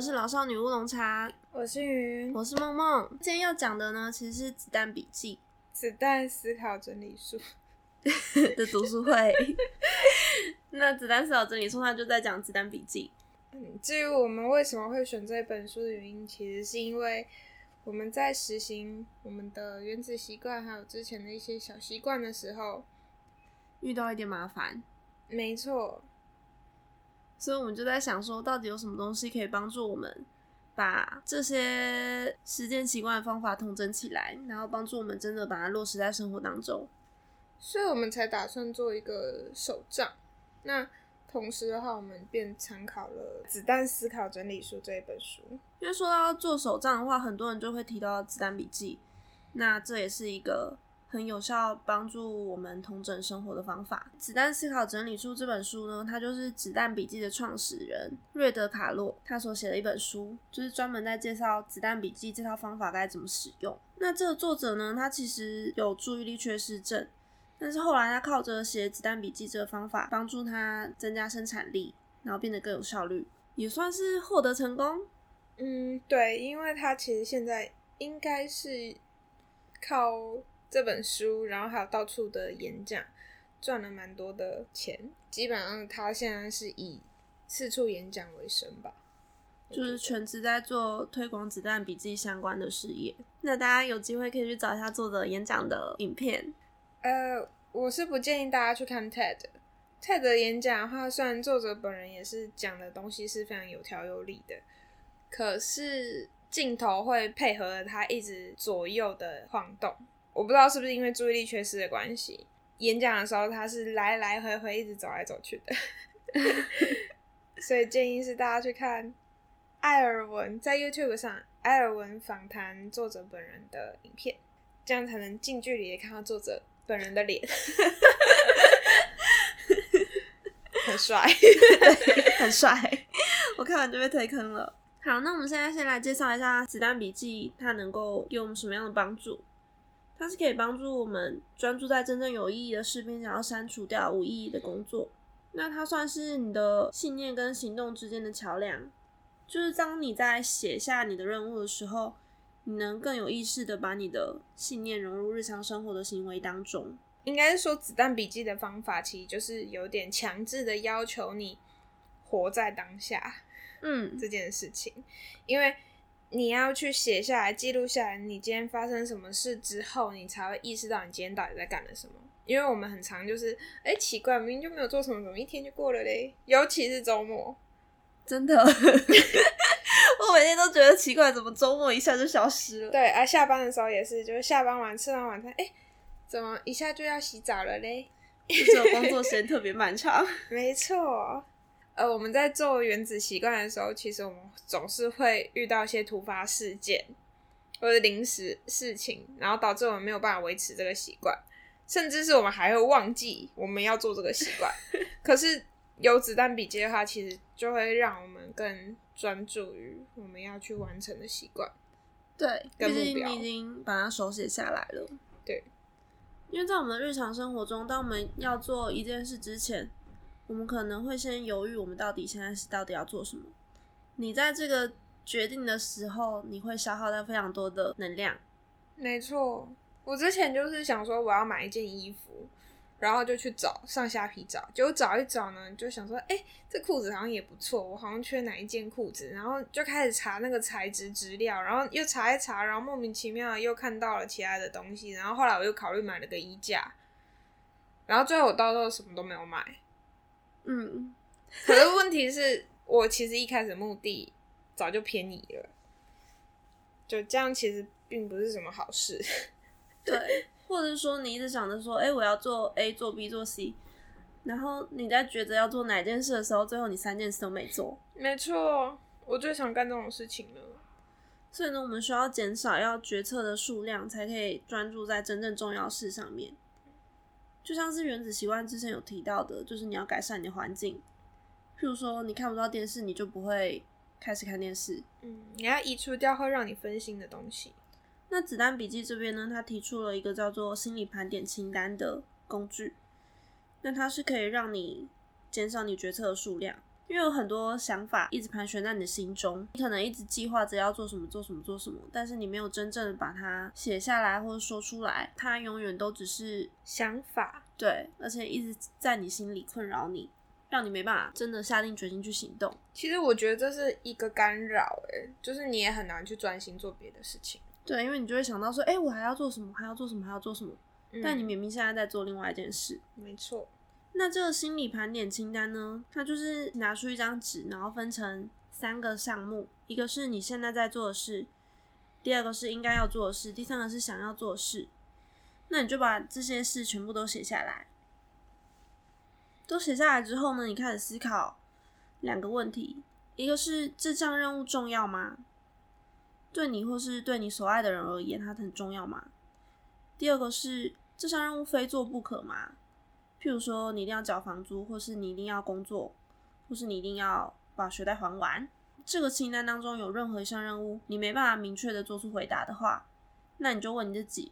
是老少女乌龙茶，我是云，我是梦梦。今天要讲的呢，其实是《子弹笔记子弹思考整理术 》的读书会。那《子弹思考整理术》它就在讲《子弹笔记》。嗯，至于我们为什么会选这本书的原因，其实是因为我们在实行我们的原子习惯，还有之前的一些小习惯的时候，遇到一点麻烦。没错，所以我们就在想说，到底有什么东西可以帮助我们把这些时间习惯的方法统整起来，然后帮助我们真的把它落实在生活当中。所以我们才打算做一个手账。那同时的话，我们便参考了《子弹思考整理书》这一本书。因为说到做手账的话，很多人就会提到子弹笔记，那这也是一个很有效帮助我们同整生活的方法。《子弹思考整理术》这本书呢，它就是子弹笔记的创始人瑞德卡洛他所写的一本书，就是专门在介绍子弹笔记这套方法该怎么使用。那这个作者呢，他其实有注意力缺失症。但是后来，他靠着写子弹笔记这个方法，帮助他增加生产力，然后变得更有效率，也算是获得成功。嗯，对，因为他其实现在应该是靠这本书，然后还有到处的演讲，赚了蛮多的钱。基本上，他现在是以四处演讲为生吧，就是全职在做推广子弹笔记相关的事业。那大家有机会可以去找一下作者演讲的影片。呃，我是不建议大家去看 TED。TED 的演讲的话，虽然作者本人也是讲的东西是非常有条有理的，可是镜头会配合他一直左右的晃动。我不知道是不是因为注意力缺失的关系，演讲的时候他是来来回回一直走来走去的。所以建议是大家去看艾尔文在 YouTube 上艾尔文访谈作者本人的影片，这样才能近距离的看到作者。本人的脸，很帅，很帅。我看完就被推坑了。好，那我们现在先来介绍一下《子弹笔记》，它能够给我们什么样的帮助？它是可以帮助我们专注在真正有意义的事，并想要删除掉无意义的工作。那它算是你的信念跟行动之间的桥梁，就是当你在写下你的任务的时候。你能更有意识的把你的信念融入日常生活的行为当中。应该是说，子弹笔记的方法其实就是有点强制的要求你活在当下，嗯，这件事情，因为你要去写下来、记录下来，你今天发生什么事之后，你才会意识到你今天到底在干了什么。因为我们很常就是，哎，奇怪，明明就没有做什么，怎么一天就过了嘞？尤其是周末，真的。我每天都觉得奇怪，怎么周末一下就消失了？对，啊下班的时候也是，就是下班完吃完晚餐，哎，怎么一下就要洗澡了嘞？这工作时间特别漫长。没错，呃，我们在做原子习惯的时候，其实我们总是会遇到一些突发事件或者临时事情，然后导致我们没有办法维持这个习惯，甚至是我们还会忘记我们要做这个习惯。可是有子弹笔记的话，其实就会让我们更。专注于我们要去完成的习惯，对，毕竟你已经把它手写下来了。对，因为在我们日常生活中，当我们要做一件事之前，我们可能会先犹豫，我们到底现在是到底要做什么。你在这个决定的时候，你会消耗掉非常多的能量。没错，我之前就是想说，我要买一件衣服。然后就去找上下皮找，结果找一找呢，就想说，哎，这裤子好像也不错，我好像缺哪一件裤子，然后就开始查那个材质质料，然后又查一查，然后莫名其妙又看到了其他的东西，然后后来我又考虑买了个衣架，然后最后我到时候什么都没有买，嗯，可是问题是我其实一开始目的早就偏移了，就这样其实并不是什么好事，对。或者说，你一直想着说，哎，我要做 A，做 B，做 C，然后你在抉择要做哪件事的时候，最后你三件事都没做。没错，我最想干这种事情了。所以呢，我们需要减少要决策的数量，才可以专注在真正重要事上面。就像是原子习惯之前有提到的，就是你要改善你的环境。譬如说，你看不到电视，你就不会开始看电视。嗯，你要移除掉会让你分心的东西。那子弹笔记这边呢，他提出了一个叫做心理盘点清单的工具。那它是可以让你减少你决策的数量，因为有很多想法一直盘旋在你的心中，你可能一直计划着要做什么、做什么、做什么，但是你没有真正的把它写下来或者说出来，它永远都只是想法。对，而且一直在你心里困扰你，让你没办法真的下定决心去行动。其实我觉得这是一个干扰，哎，就是你也很难去专心做别的事情。对，因为你就会想到说，哎，我还要做什么？还要做什么？还要做什么？但你明明现在在做另外一件事。没错。那这个心理盘点清单呢？它就是拿出一张纸，然后分成三个项目：一个是你现在在做的事，第二个是应该要做的事，第三个是想要做的事。那你就把这些事全部都写下来。都写下来之后呢，你开始思考两个问题：一个是这项任务重要吗？对你或是对你所爱的人而言，它很重要吗？第二个是这项任务非做不可吗？譬如说，你一定要缴房租，或是你一定要工作，或是你一定要把学贷还完。这个清单当中有任何一项任务，你没办法明确的做出回答的话，那你就问你自己：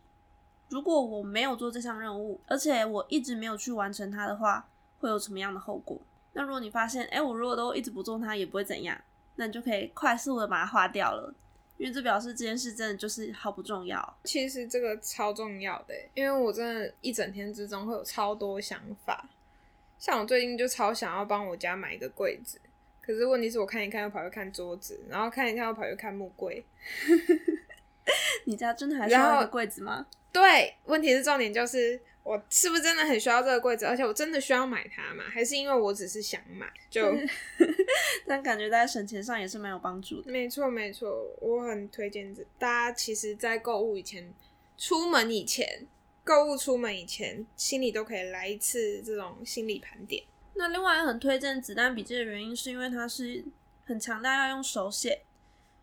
如果我没有做这项任务，而且我一直没有去完成它的话，会有什么样的后果？那如果你发现，哎，我如果都一直不做它，也不会怎样，那你就可以快速的把它划掉了。因为这表示这件事真的就是毫不重要。其实这个超重要的，因为我真的一整天之中会有超多想法。像我最近就超想要帮我家买一个柜子，可是问题是我看一看又跑去看桌子，然后看一看又跑去看木柜。你家真的还需要一个柜子吗？对，问题是重点就是。我是不是真的很需要这个柜子？而且我真的需要买它吗？还是因为我只是想买？就 但感觉在省钱上也是蛮有帮助的。没错，没错，我很推荐这。大家其实，在购物以前、出门以前、购物出门以前，心里都可以来一次这种心理盘点。那另外很推荐子弹笔记的原因，是因为它是很强大要用手写，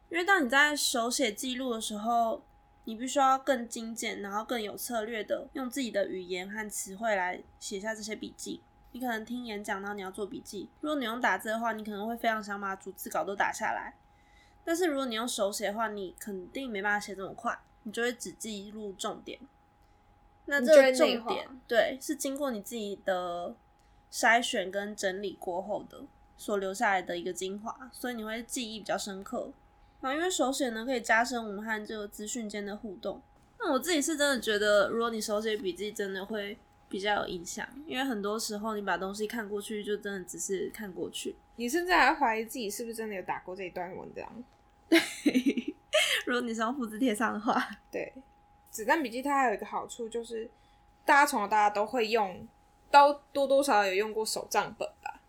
因为当你在手写记录的时候。你必须要更精简，然后更有策略的用自己的语言和词汇来写下这些笔记。你可能听演讲，然后你要做笔记。如果你用打字的话，你可能会非常想把逐字稿都打下来。但是如果你用手写的话，你肯定没办法写这么快，你就会只记录重点。那这个重点，对，是经过你自己的筛选跟整理过后的所留下来的一个精华，所以你会记忆比较深刻。啊，因为手写呢可以加深我们和这个资讯间的互动。那我自己是真的觉得，如果你手写笔记，真的会比较有印象。因为很多时候你把东西看过去，就真的只是看过去。你甚至还怀疑自己是不是真的有打过这一段文章。对，如果你是用复制贴上的话。对，子弹笔记它还有一个好处就是，大家从小大家都会用，都多多少少有用过手账本吧，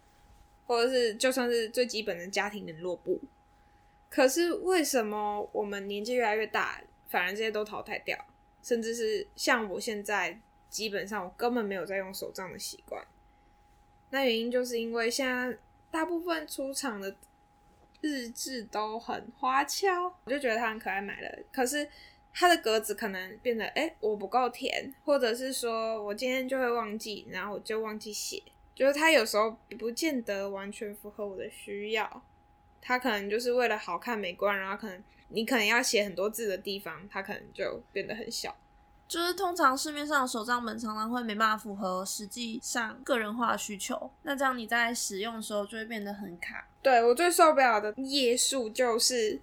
或者是就算是最基本的家庭联络簿。可是为什么我们年纪越来越大，反而这些都淘汰掉？甚至是像我现在，基本上我根本没有在用手账的习惯。那原因就是因为现在大部分出厂的日志都很花俏，我就觉得它很可爱，买了。可是它的格子可能变得，哎，我不够甜，或者是说我今天就会忘记，然后我就忘记写，就是它有时候不见得完全符合我的需要。它可能就是为了好看美观，然后可能你可能要写很多字的地方，它可能就变得很小。就是通常市面上的手账本常常会没办法符合实际上个人化的需求，那这样你在使用的时候就会变得很卡。对我最受不了的页数就是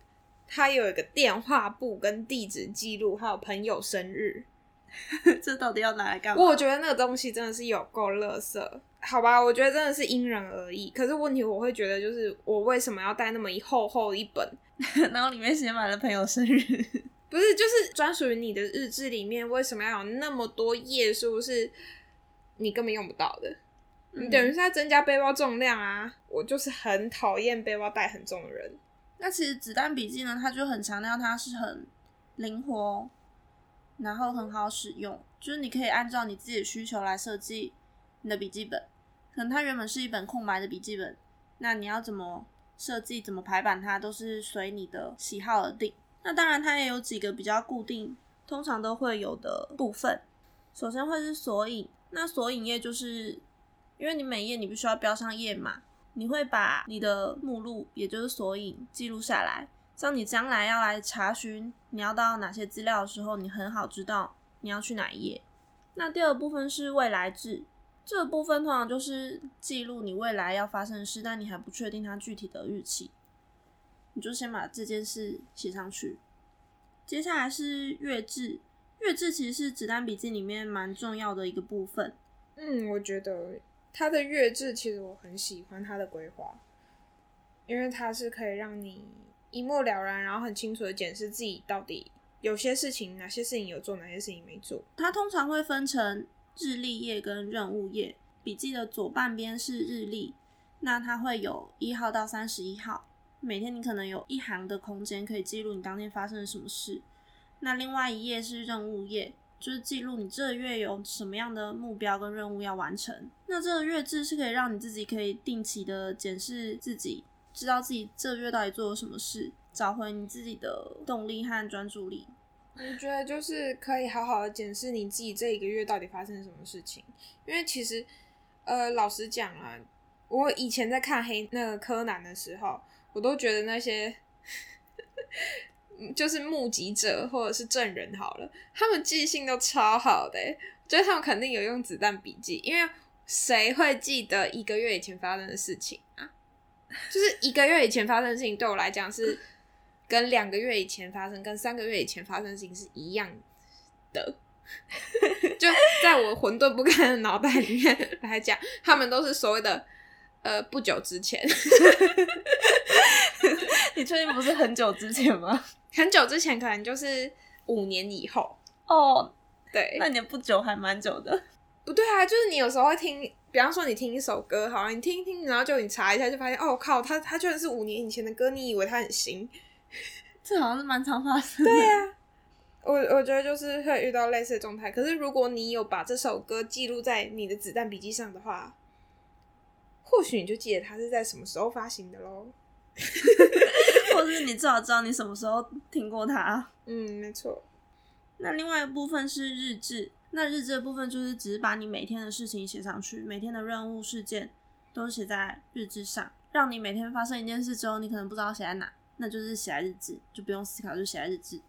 它有一个电话簿跟地址记录，还有朋友生日，这到底要拿来干嘛？我觉得那个东西真的是有够垃圾。好吧，我觉得真的是因人而异。可是问题，我会觉得就是我为什么要带那么一厚厚一本，然后里面写满了朋友生日？不是，就是专属于你的日志里面，为什么要有那么多页数是你根本用不到的？你等于是在增加背包重量啊！我就是很讨厌背包带很重的人。那其实子弹笔记呢，它就很强调它是很灵活，然后很好使用，就是你可以按照你自己的需求来设计。你的笔记本，可能它原本是一本空白的笔记本，那你要怎么设计、怎么排版，它都是随你的喜好而定。那当然，它也有几个比较固定，通常都会有的部分。首先会是索引，那索引页就是因为你每页你必须要标上页码，你会把你的目录，也就是索引记录下来，像你将来要来查询你要到哪些资料的时候，你很好知道你要去哪一页。那第二部分是未来志。这个部分通常就是记录你未来要发生的事，但你还不确定它具体的日期，你就先把这件事写上去。接下来是月志，月志其实是子弹笔记里面蛮重要的一个部分。嗯，我觉得它的月志其实我很喜欢它的规划，因为它是可以让你一目了然，然后很清楚的检视自己到底有些事情哪些事情有做，哪些事情没做。它通常会分成。日历页跟任务页，笔记的左半边是日历，那它会有一号到三十一号，每天你可能有一行的空间可以记录你当天发生了什么事。那另外一页是任务页，就是记录你这个月有什么样的目标跟任务要完成。那这个月志是可以让你自己可以定期的检视自己，知道自己这个月到底做了什么事，找回你自己的动力和专注力。我觉得就是可以好好的检视你自己这一个月到底发生什么事情，因为其实，呃，老实讲啊，我以前在看黑那个柯南的时候，我都觉得那些 就是目击者或者是证人好了，他们记性都超好的，觉得他们肯定有用子弹笔记，因为谁会记得一个月以前发生的事情啊？就是一个月以前发生的事情，对我来讲是。跟两个月以前发生、跟三个月以前发生的事情是一样的，就在我混沌不堪的脑袋里面来讲，他们都是所谓的呃不久之前。你确定不是很久之前吗？很久之前可能就是五年以后哦。对，那你不久还蛮久的。不对啊，就是你有时候会听，比方说你听一首歌，好，你听一听，然后就你查一下，就发现哦靠，他他居然是五年以前的歌，你以为他很新。这好像是蛮常发生的。对呀，我我觉得就是会遇到类似的状态。可是如果你有把这首歌记录在你的子弹笔记上的话，或许你就记得它是在什么时候发行的喽。或者是你至少知道你什么时候听过它。嗯，没错。那另外一部分是日志，那日志的部分就是只是把你每天的事情写上去，每天的任务事件都写在日志上，让你每天发生一件事之后，你可能不知道写在哪。那就是写在日志，就不用思考，就写在日志。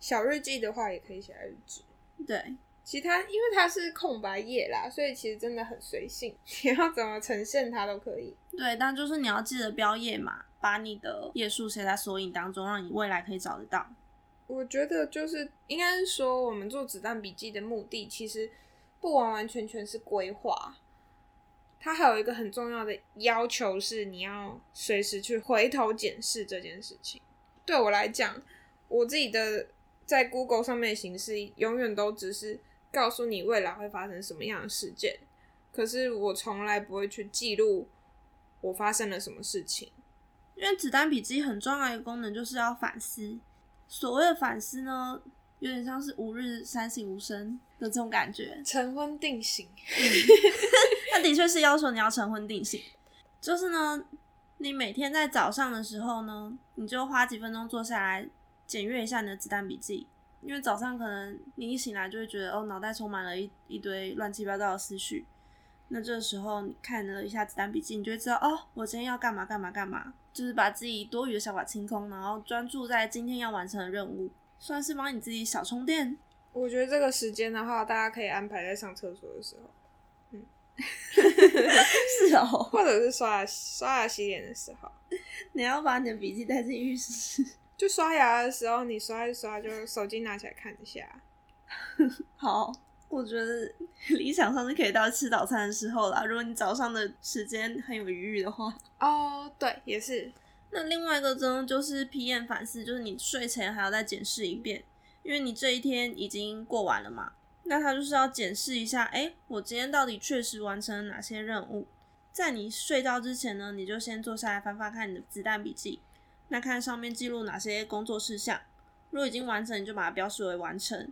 小日记的话也可以写在日志。对，其他因为它是空白页啦，所以其实真的很随性，你要怎么呈现它都可以。对，但就是你要记得标页嘛，把你的页数写在索引当中，让你未来可以找得到。我觉得就是应该是说，我们做子弹笔记的目的，其实不完完全全是规划。它还有一个很重要的要求是，你要随时去回头检视这件事情。对我来讲，我自己的在 Google 上面的形式，永远都只是告诉你未来会发生什么样的事件，可是我从来不会去记录我发生了什么事情。因为子弹笔记很重要一个功能就是要反思。所谓的反思呢，有点像是吾日三省吾身的这种感觉，晨昏定省。那的确是要求你要晨昏定性，就是呢，你每天在早上的时候呢，你就花几分钟坐下来检阅一下你的子弹笔记，因为早上可能你一醒来就会觉得哦，脑袋充满了一一堆乱七八糟的思绪，那这时候你看了一下子弹笔记，你就会知道哦，我今天要干嘛干嘛干嘛，就是把自己多余的想法清空，然后专注在今天要完成的任务，算是帮你自己小充电。我觉得这个时间的话，大家可以安排在上厕所的时候。是哦，或者是刷牙、刷牙、洗脸的时候，你要把你的笔记带进浴室。就刷牙的时候，你刷一刷，就手机拿起来看一下。好，我觉得理想上是可以到吃早餐的时候啦。如果你早上的时间很有余裕的话。哦，对，也是。那另外一个呢，就是批验反思，就是你睡前还要再检视一遍，因为你这一天已经过完了嘛。那他就是要检视一下，哎，我今天到底确实完成了哪些任务？在你睡觉之前呢，你就先坐下来翻翻看你的子弹笔记，那看上面记录哪些工作事项。如果已经完成，你就把它标示为完成。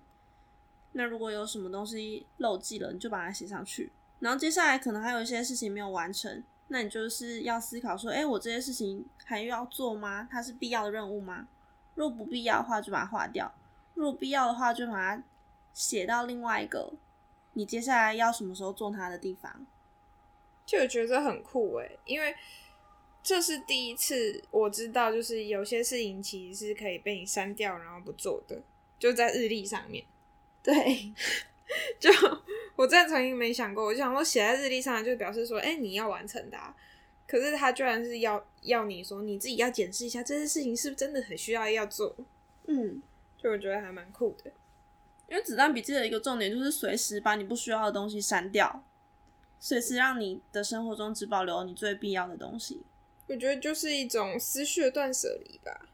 那如果有什么东西漏记了，你就把它写上去。然后接下来可能还有一些事情没有完成，那你就是要思考说，哎，我这些事情还要做吗？它是必要的任务吗？如果不必要的话，就把它划掉；如果必要的话，就把它。写到另外一个，你接下来要什么时候做它的地方，就我觉得很酷诶，因为这是第一次我知道，就是有些事情其实是可以被你删掉，然后不做的，就在日历上面。对，就我真的曾经没想过，我就想说写在日历上就表示说，哎、你要完成它。可是他居然是要要你说你自己要检视一下这些事情是不是真的很需要要做，嗯，就我觉得还蛮酷的。因为子弹笔记的一个重点就是随时把你不需要的东西删掉，随时让你的生活中只保留你最必要的东西。我觉得就是一种思绪的断舍离吧。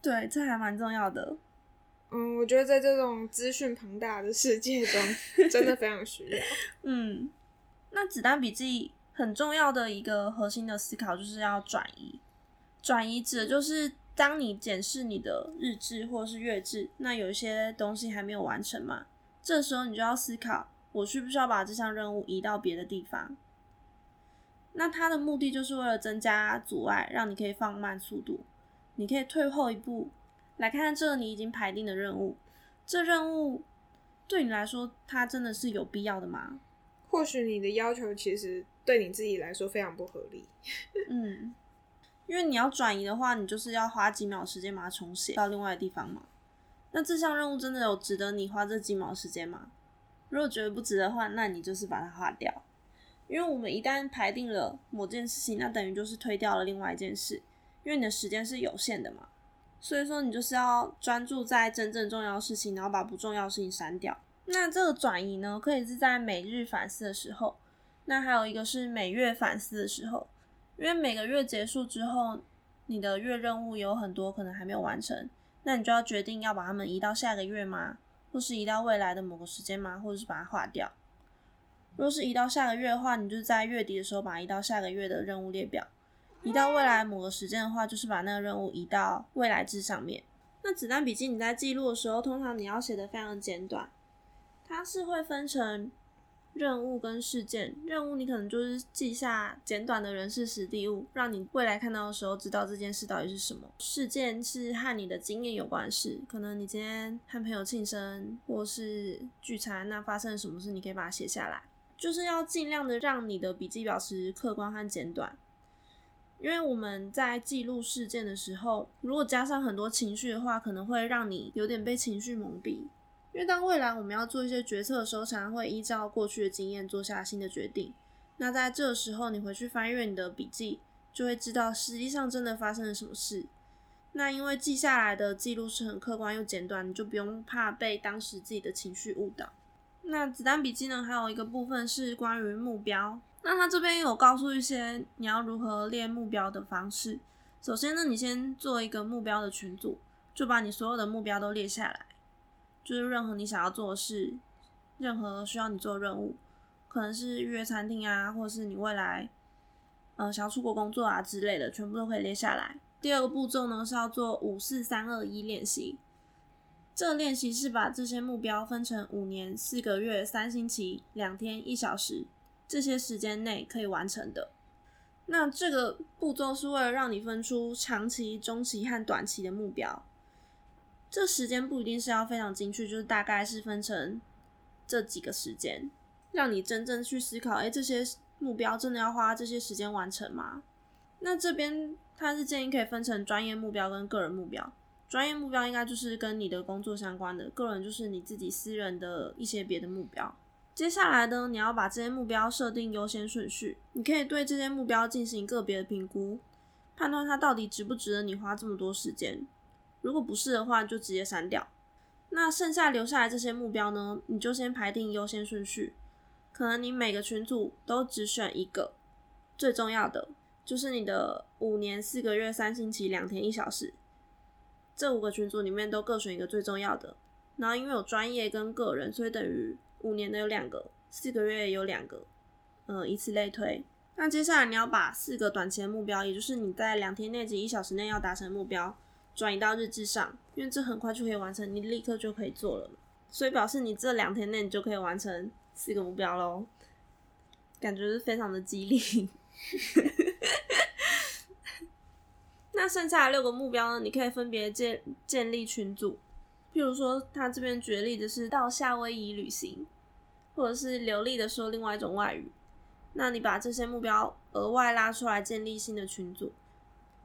对，这还蛮重要的。嗯，我觉得在这种资讯庞大的世界中，真的非常需要。嗯，那子弹笔记很重要的一个核心的思考就是要转移。转移指的就是当你检视你的日志或是月志，那有一些东西还没有完成嘛，这时候你就要思考，我需不需要把这项任务移到别的地方？那它的目的就是为了增加阻碍，让你可以放慢速度，你可以退后一步，来看看这你已经排定的任务，这任务对你来说，它真的是有必要的吗？或许你的要求其实对你自己来说非常不合理。嗯，因为你要转移的话，你就是要花几秒时间把它重写到另外的地方嘛。那这项任务真的有值得你花这几秒时间吗？如果觉得不值的话，那你就是把它划掉。因为我们一旦排定了某件事情，那等于就是推掉了另外一件事，因为你的时间是有限的嘛。所以说，你就是要专注在真正重要的事情，然后把不重要的事情删掉。那这个转移呢，可以是在每日反思的时候，那还有一个是每月反思的时候。因为每个月结束之后，你的月任务有很多可能还没有完成，那你就要决定要把它们移到下个月吗？或是移到未来的某个时间吗？或者是把它划掉？若是移到下个月的话，你就在月底的时候把它移到下个月的任务列表；移到未来某个时间的话，就是把那个任务移到未来志上面。那子弹笔记你在记录的时候，通常你要写的非常简短，它是会分成任务跟事件。任务你可能就是记下简短的人事史地物，让你未来看到的时候知道这件事到底是什么。事件是和你的经验有关事，可能你今天和朋友庆生或是聚餐，那发生了什么事，你可以把它写下来。就是要尽量的让你的笔记保持客观和简短，因为我们在记录事件的时候，如果加上很多情绪的话，可能会让你有点被情绪蒙蔽。因为当未来我们要做一些决策的时候，常常会依照过去的经验做下新的决定。那在这个时候，你回去翻阅你的笔记，就会知道实际上真的发生了什么事。那因为记下来的记录是很客观又简短，你就不用怕被当时自己的情绪误导。那子弹笔记呢，还有一个部分是关于目标。那他这边有告诉一些你要如何列目标的方式。首先呢，你先做一个目标的群组，就把你所有的目标都列下来，就是任何你想要做的事，任何需要你做任务，可能是预约餐厅啊，或者是你未来呃想要出国工作啊之类的，全部都可以列下来。第二个步骤呢是要做五四三二一练习。这个练习是把这些目标分成五年、四个月、三星期、两天、一小时这些时间内可以完成的。那这个步骤是为了让你分出长期、中期和短期的目标。这时间不一定是要非常精确，就是大概是分成这几个时间，让你真正去思考：哎，这些目标真的要花这些时间完成吗？那这边他是建议可以分成专业目标跟个人目标。专业目标应该就是跟你的工作相关的，个人就是你自己私人的一些别的目标。接下来呢，你要把这些目标设定优先顺序，你可以对这些目标进行个别的评估，判断它到底值不值得你花这么多时间。如果不是的话，就直接删掉。那剩下留下来这些目标呢，你就先排定优先顺序。可能你每个群组都只选一个最重要的，就是你的五年、四个月、三星期、两天、一小时。这五个群组里面都各选一个最重要的，然后因为有专业跟个人，所以等于五年的有两个，四个月有两个，呃，以此类推。那接下来你要把四个短期的目标，也就是你在两天内及一小时内要达成目标，转移到日志上，因为这很快就可以完成，你立刻就可以做了，所以表示你这两天内你就可以完成四个目标喽，感觉是非常的激励。那剩下的六个目标呢？你可以分别建建立群组，譬如说他这边举例的是到夏威夷旅行，或者是流利的说另外一种外语。那你把这些目标额外拉出来建立新的群组。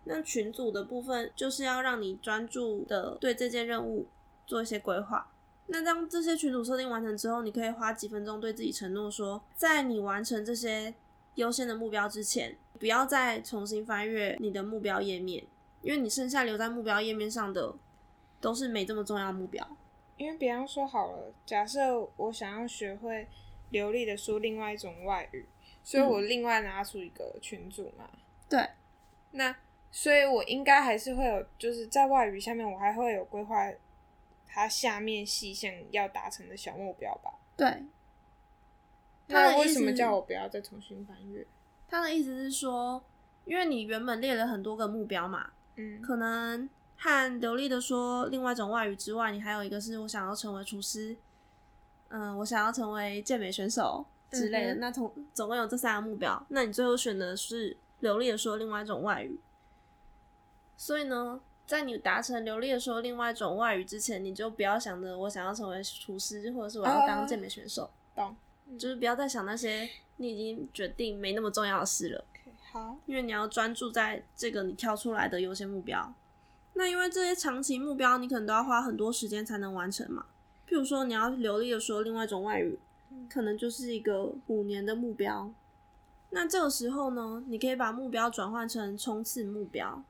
那群组的部分就是要让你专注的对这件任务做一些规划。那当这些群组设定完成之后，你可以花几分钟对自己承诺说，在你完成这些优先的目标之前，不要再重新翻阅你的目标页面，因为你剩下留在目标页面上的都是没这么重要的目标。因为比方说好了，假设我想要学会流利的说另外一种外语，所以我另外拿出一个群组嘛。对，那所以我应该还是会有，就是在外语下面，我还会有规划它下面细项要达成的小目标吧。对，那为什么叫我不要再重新翻阅？他的意思是说，因为你原本列了很多个目标嘛，嗯，可能和流利的说另外一种外语之外，你还有一个是我想要成为厨师，嗯，我想要成为健美选手之类的。嗯那总总共有这三个目标，那你最后选的是流利的说另外一种外语。所以呢，在你达成流利的说另外一种外语之前，你就不要想着我想要成为厨师，或者是我要当健美选手，懂。就是不要再想那些你已经决定没那么重要的事了。好，因为你要专注在这个你挑出来的优先目标。那因为这些长期目标，你可能都要花很多时间才能完成嘛。譬如说，你要流利的说另外一种外语，可能就是一个五年的目标。那这个时候呢，你可以把目标转换成冲刺目标。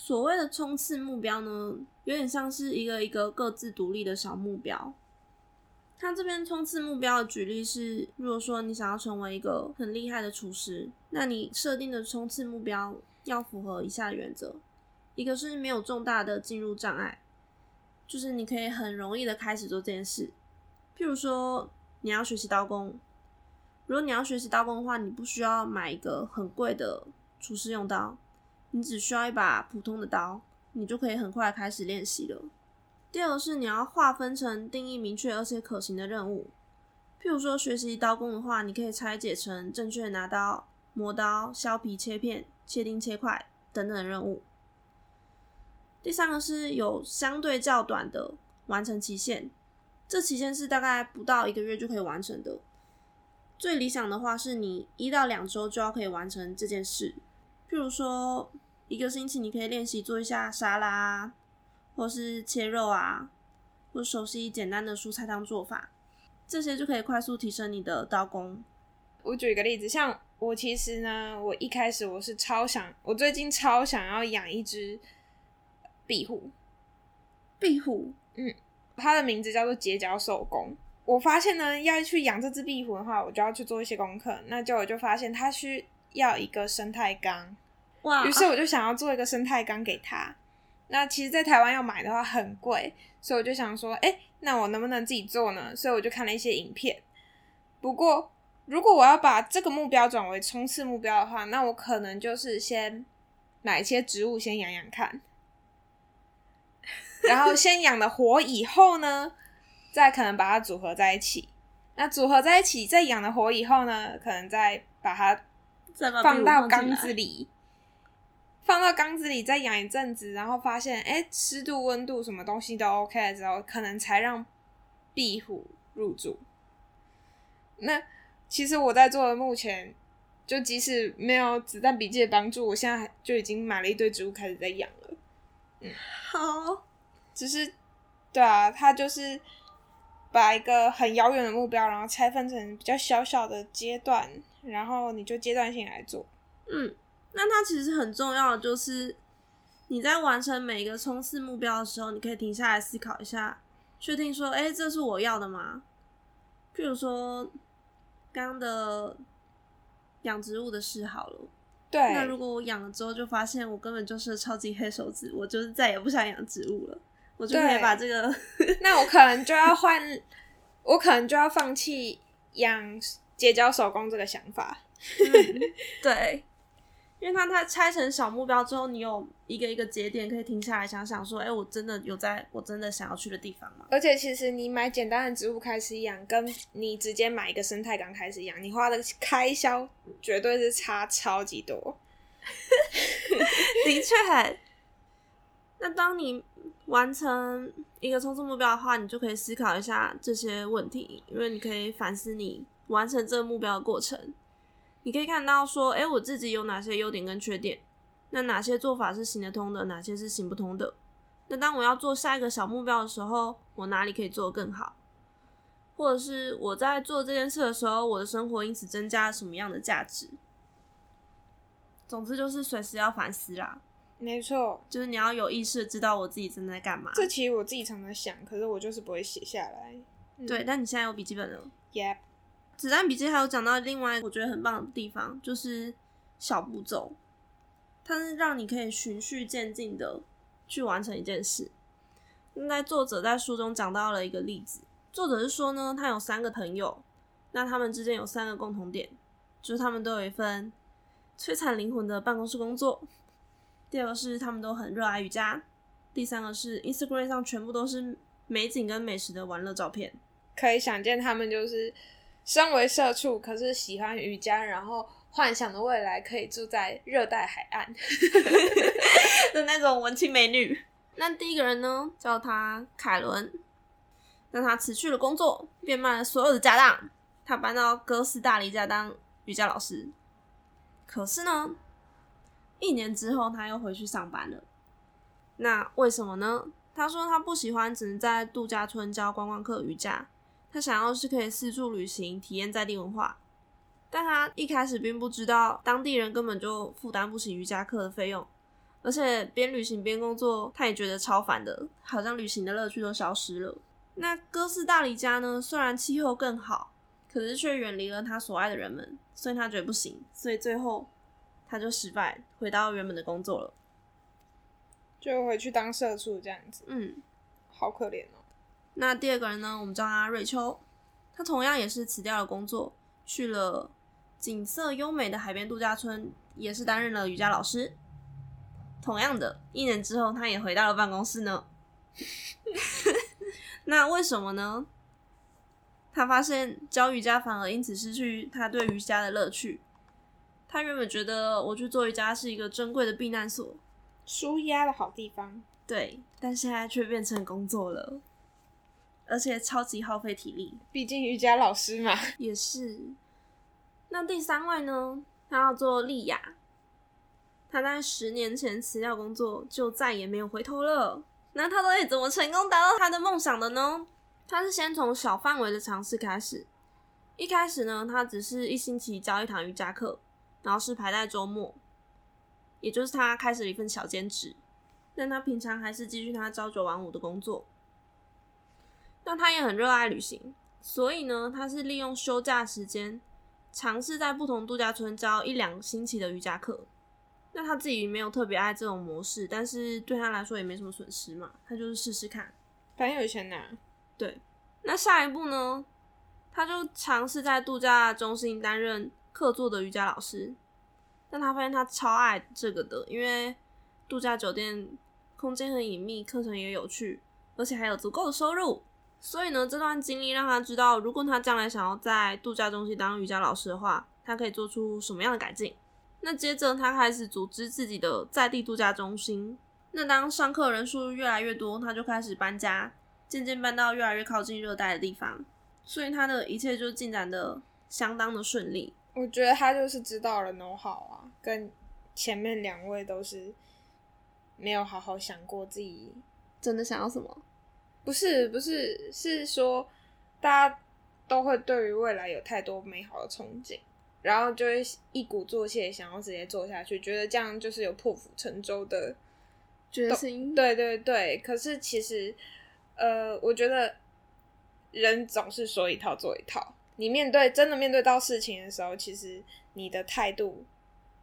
所谓的冲刺目标呢，有点像是一个一个各自独立的小目标。他这边冲刺目标的举例是，如果说你想要成为一个很厉害的厨师，那你设定的冲刺目标要符合以下原则：一个是没有重大的进入障碍，就是你可以很容易的开始做这件事。譬如说，你要学习刀工，如果你要学习刀工的话，你不需要买一个很贵的厨师用刀，你只需要一把普通的刀，你就可以很快开始练习了。第二个是你要划分成定义明确而且可行的任务，譬如说学习刀工的话，你可以拆解成正确拿刀、磨刀、削皮、切片、切丁、切块等等的任务。第三个是有相对较短的完成期限，这期限是大概不到一个月就可以完成的。最理想的话是你一到两周就要可以完成这件事。譬如说一个星期你可以练习做一下沙拉啊，或是切肉啊，或熟悉简单的蔬菜汤做法，这些就可以快速提升你的刀工。我举一个例子，像我其实呢，我一开始我是超想，我最近超想要养一只壁虎，壁虎，嗯它的名字叫做结角手工。我发现呢，要去养这只壁虎的话，我就要去做一些功课。那就我就发现它需要一个生态缸，哇！于是我就想要做一个生态缸给他。那其实，在台湾要买的话很贵，所以我就想说，哎、那我能不能自己做呢？所以我就看了一些影片。不过，如果我要把这个目标转为冲刺目标的话，那我可能就是先买一些植物先养养看，然后先养了活以后呢，再可能把它组合在一起。那组合在一起，再养了活以后呢，可能再把它放到缸子里，放到缸子里再养一阵子，然后发现哎湿度、温度什么东西都 OK 了之后，可能才让壁虎入住。那其实我在做的目前，就即使没有子弹笔记的帮助，我现在就已经买了一堆植物开始在养了。嗯好，只是，对啊，它就是把一个很遥远的目标，然后拆分成比较小小的阶段，然后你就阶段性来做。嗯，那它其实很重要的就是你在完成每一个冲刺目标的时候，你可以停下来思考一下，确定说，哎、这是我要的吗？譬如说刚刚的养植物的事好了，对，那如果我养了之后就发现我根本就是超级黑手指，我就是再也不想养植物了，我就可以把这个那我可能就要换，我可能就要放弃养结交手工这个想法。对，因为它它拆成小目标之后，你有一个一个节点可以停下来想想说，哎、我真的有在我真的想要去的地方吗？而且其实你买简单的植物开始养，跟你直接买一个生态缸开始养，你花的开销绝对是差超级多。的确，那当你完成一个冲刺目标的话，你就可以思考一下这些问题，因为你可以反思你完成这个目标的过程。你可以看到说，哎、我自己有哪些优点跟缺点，那哪些做法是行得通的，哪些是行不通的。那当我要做下一个小目标的时候，我哪里可以做得更好？或者是我在做这件事的时候，我的生活因此增加了什么样的价值。总之就是随时要反思啦，没错，就是你要有意识的知道我自己正在干嘛。这其实我自己常常想，可是我就是不会写下来。对，但你现在有笔记本了。Yep，子弹笔记还有讲到另外我觉得很棒的地方，就是小步骤，它是让你可以循序渐进的去完成一件事。那作者在书中讲到了一个例子，作者是说呢，他有三个朋友，那他们之间有三个共同点，就是他们都有一份摧残灵魂的办公室工作。第二个是他们都很热爱瑜伽，第三个是 Instagram 上全部都是美景跟美食的玩乐照片。可以想见他们就是身为社畜，可是喜欢瑜伽，然后幻想的未来可以住在热带海岸。的那种文青美女。那第一个人呢，叫他凯伦。那他辞去了工作，变卖了所有的家当，他搬到哥斯达黎加当瑜伽老师。可是呢，一年之后他又回去上班了。那为什么呢？他说他不喜欢只能在度假村教观光客瑜伽，他想要是可以四处旅行，体验在地文化。但他一开始并不知道，当地人根本就负担不起瑜伽课的费用。而且边旅行边工作，他也觉得超烦的，好像旅行的乐趣都消失了。那哥斯大黎加呢？虽然气候更好，可是却远离了他所爱的人们，所以他觉得不行，所以最后他就失败，回到原本的工作了。就回去当社畜这样子，嗯，好可怜哦。那第二个人呢？我们叫他瑞秋，他同样也是辞掉了工作，去了景色优美的海边度假村，也是担任了瑜伽老师。同样的，一年之后，他也回到了办公室呢。那为什么呢？他发现教瑜伽反而因此失去他对瑜伽的乐趣。他原本觉得我去做瑜伽是一个珍贵的避难所，舒压的好地方。对，但现在却变成工作了，而且超级耗费体力。毕竟瑜伽老师嘛，也是。那第三位呢？他叫做莉亚。他在十年前辞掉工作，就再也没有回头了。那他到底怎么成功达到他的梦想的呢？他是先从小范围的尝试开始。一开始呢，他只是一星期教一堂瑜伽课，然后是排在周末，也就是他开始了一份小兼职。但他平常还是继续他朝九晚五的工作。那他也很热爱旅行，所以呢，他是利用休假时间，尝试在不同度假村教一两星期的瑜伽课。那他自己没有特别爱这种模式，但是对他来说也没什么损失嘛，他就是试试看。反正有钱拿。对，那下一步呢？他就尝试在度假中心担任客座的瑜伽老师，但他发现他超爱这个的，因为度假酒店空间很隐秘，课程也有趣，而且还有足够的收入。所以呢，这段经历让他知道，如果他将来想要在度假中心当瑜伽老师的话，他可以做出什么样的改进。那接着他开始组织自己的在地度假中心。那当上课人数越来越多，他就开始搬家，渐渐搬到越来越靠近热带的地方。所以他的一切就进展的相当的顺利。我觉得他就是知道了 know 好啊，跟前面两位都是没有好好想过自己。真的想要什么？不是不是，是说大家都会对于未来有太多美好的憧憬，然后就会一鼓作气想要直接做下去，觉得这样就是有破釜沉舟的决心。对对对，可是其实，呃，我觉得人总是说一套做一套。你面对真的面对到事情的时候，其实你的态度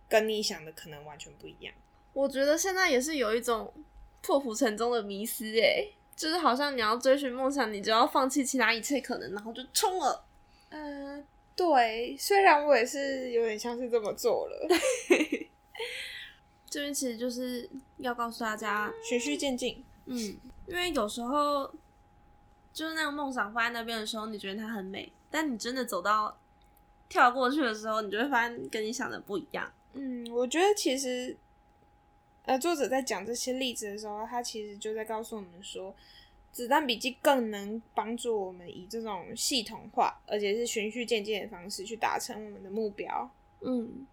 跟你想的可能完全不一样。我觉得现在也是有一种破釜沉舟的迷思，诶，就是好像你要追寻梦想，你就要放弃其他一切可能，然后就冲了。嗯、对，虽然我也是有点像是这么做了，这边其实就是要告诉大家，循序渐进。嗯，因为有时候就是那个梦想放在那边的时候，你觉得它很美，但你真的走到跳过去的时候，你就会发现跟你想的不一样。嗯，我觉得其实，呃，作者在讲这些例子的时候，他其实就在告诉我们说，子弹笔记更能帮助我们以这种系统化，而且是循序渐进的方式去达成我们的目标。嗯，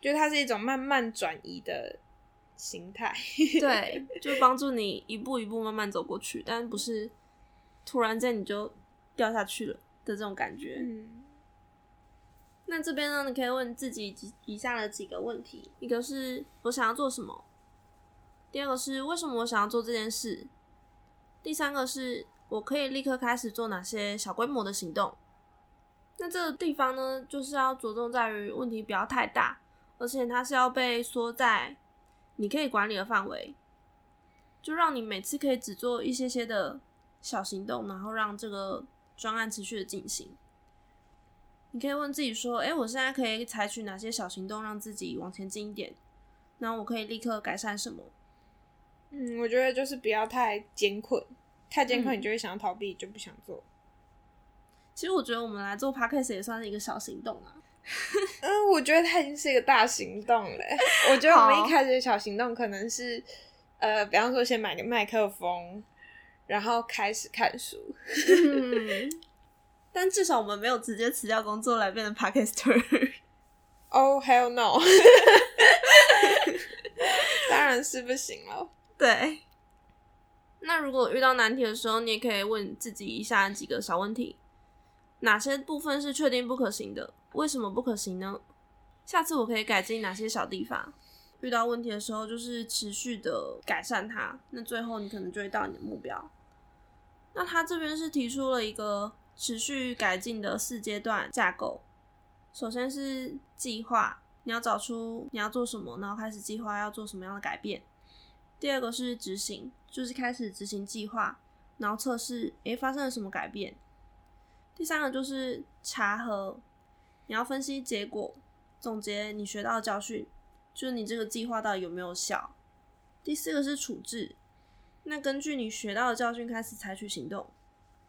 就它是一种慢慢转移的形态。对，就帮助你一步一步慢慢走过去，但不是突然间你就掉下去了。的这种感觉。嗯，那这边呢，你可以问自己几以下的几个问题：一个是我想要做什么；第二个是为什么我想要做这件事；第三个是我可以立刻开始做哪些小规模的行动。那这个地方呢，就是要着重在于问题不要太大，而且它是要被缩在你可以管理的范围，就让你每次可以只做一些些的小行动，然后让这个专案持续的进行。你可以问自己说：“诶，我现在可以采取哪些小行动让自己往前进一点？那我可以立刻改善什么？”嗯，我觉得就是不要太艰困，太艰困你就会想要逃避，就不想做。其实我觉得我们来做 podcast 也算是一个小行动啊。嗯，我觉得它已经是一个大行动了。我觉得我们一开始的小行动可能是，呃，比方说先买个麦克风，然后开始看书。嗯，但至少我们没有直接辞掉工作来变成 podcaster。Oh hell no！当然是不行了。对。那如果遇到难题的时候，你也可以问自己以下几个小问题：哪些部分是确定不可行的？为什么不可行呢？下次我可以改进哪些小地方？遇到问题的时候，就是持续的改善它。那最后你可能就会到你的目标。那他这边是提出了一个持续改进的四阶段架构。首先是计划，你要找出你要做什么，然后开始计划要做什么样的改变。第二个是执行，就是开始执行计划，然后测试，诶，发生了什么改变。第三个就是查核，你要分析结果，总结你学到的教训，就是你这个计划到底有没有效。第四个是处置，那根据你学到的教训开始采取行动，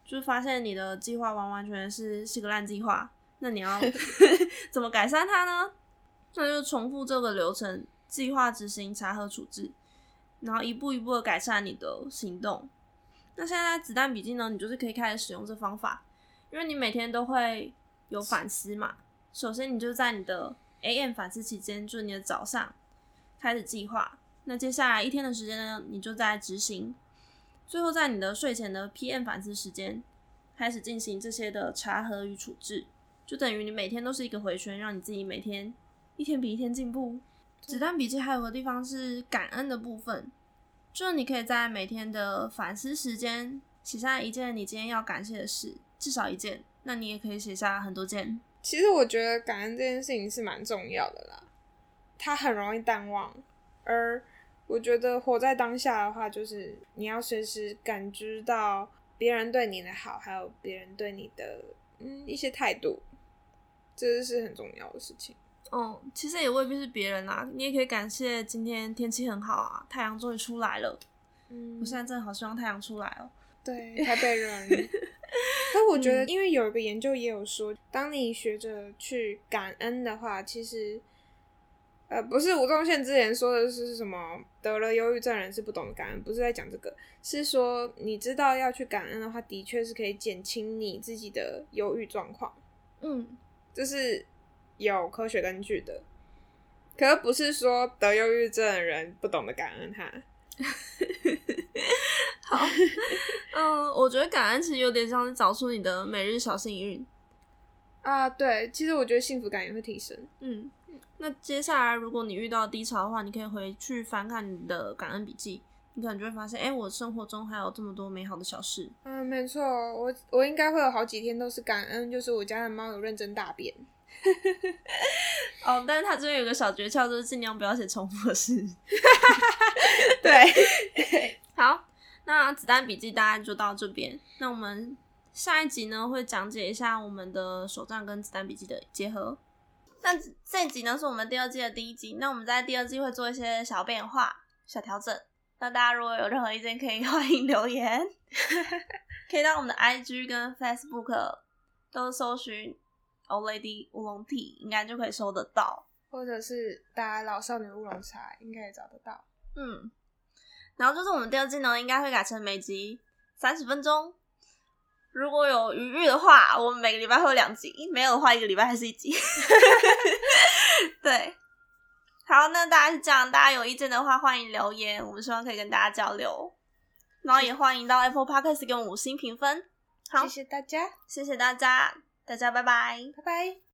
就是发现你的计划完完全全是是个烂计划，那你要 怎么改善它呢？那就重复这个流程：计划、执行、查核、处置。然后一步一步的改善你的行动。那现在子弹笔记呢，你就是可以开始使用这方法，因为你每天都会有反思嘛。首先，你就在你的 AM 反思期间，就是你的早上开始计划。那接下来一天的时间呢，你就在执行。最后，在你的睡前的 PM 反思时间，开始进行这些的查核与处置，就等于你每天都是一个回圈，让你自己每天一天比一天进步。子弹笔记还有个地方是感恩的部分，就是你可以在每天的反思时间写下一件你今天要感谢的事，至少一件。那你也可以写下很多件。其实我觉得感恩这件事情是蛮重要的啦，它很容易淡忘。而我觉得活在当下的话，就是你要随时感知到别人对你的好，还有别人对你的嗯一些态度，这是很重要的事情。哦，其实也未必是别人啦，你也可以感谢今天天气很好啊，太阳终于出来了。嗯我现在真的好希望太阳出来哦。对台北人，但我觉得，因为有一个研究也有说，当你学着去感恩的话，其实，呃，不是吴宗宪之前说的是什么得了忧郁症人是不懂得感恩，不是在讲这个，是说你知道要去感恩的话，的确是可以减轻你自己的忧郁状况，嗯，这是有科学根据的。可是不是说得忧郁症的人不懂得感恩他，好，嗯，我觉得感恩其实有点像是找出你的每日小幸运。啊，对，其实我觉得幸福感也会提升。嗯，那接下来如果你遇到低潮的话，你可以回去翻看你的感恩笔记，你可能就会发现，哎、我生活中还有这么多美好的小事。嗯，没错，我我应该会有好几天都是感恩，就是我家的猫有认真大便。哦，但是他这边有个小诀窍，就是尽量不要写重复的事。对，好，那子弹笔记大概就到这边。那我们下一集呢会讲解一下我们的手账跟子弹笔记的结合。那这一集呢是我们第二季的第一集，那我们在第二季会做一些小变化、小调整。那大家如果有任何意见，可以欢迎留言，可以到我们的 IG 跟 Facebook 都搜寻 Old Lady 乌龙 Tea，应该就可以搜得到。或者是打老少女乌龙茶，应该也找得到。嗯，然后就是我们第二季呢，应该会改成每集三十分钟。如果有余裕的话，我们每个礼拜会有两集；没有的话，一个礼拜还是一集。对，好，那大家是这样，大家有意见的话，欢迎留言，我们希望可以跟大家交流。然后也欢迎到 Apple Podcast 给我们五星评分。好谢谢大家，谢谢大家，大家拜拜。拜拜。